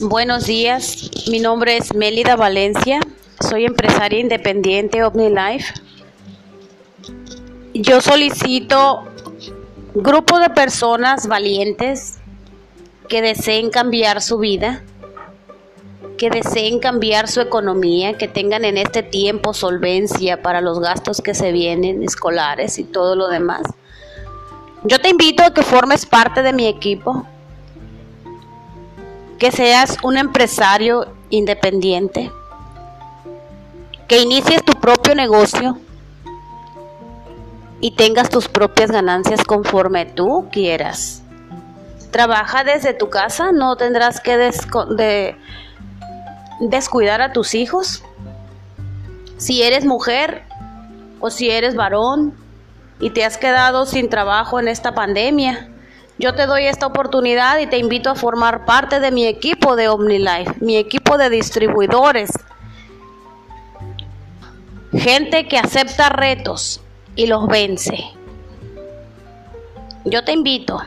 Buenos días, mi nombre es Mélida Valencia, soy empresaria independiente OmniLife. Yo solicito grupo de personas valientes que deseen cambiar su vida, que deseen cambiar su economía, que tengan en este tiempo solvencia para los gastos que se vienen, escolares y todo lo demás. Yo te invito a que formes parte de mi equipo que seas un empresario independiente, que inicies tu propio negocio y tengas tus propias ganancias conforme tú quieras. Trabaja desde tu casa, no tendrás que descuidar a tus hijos. Si eres mujer o si eres varón y te has quedado sin trabajo en esta pandemia, yo te doy esta oportunidad y te invito a formar parte de mi equipo de OmniLife, mi equipo de distribuidores. Gente que acepta retos y los vence. Yo te invito.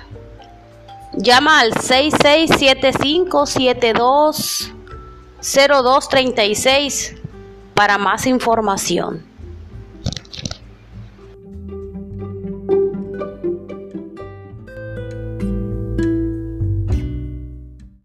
Llama al 6675720236 para más información. Bye.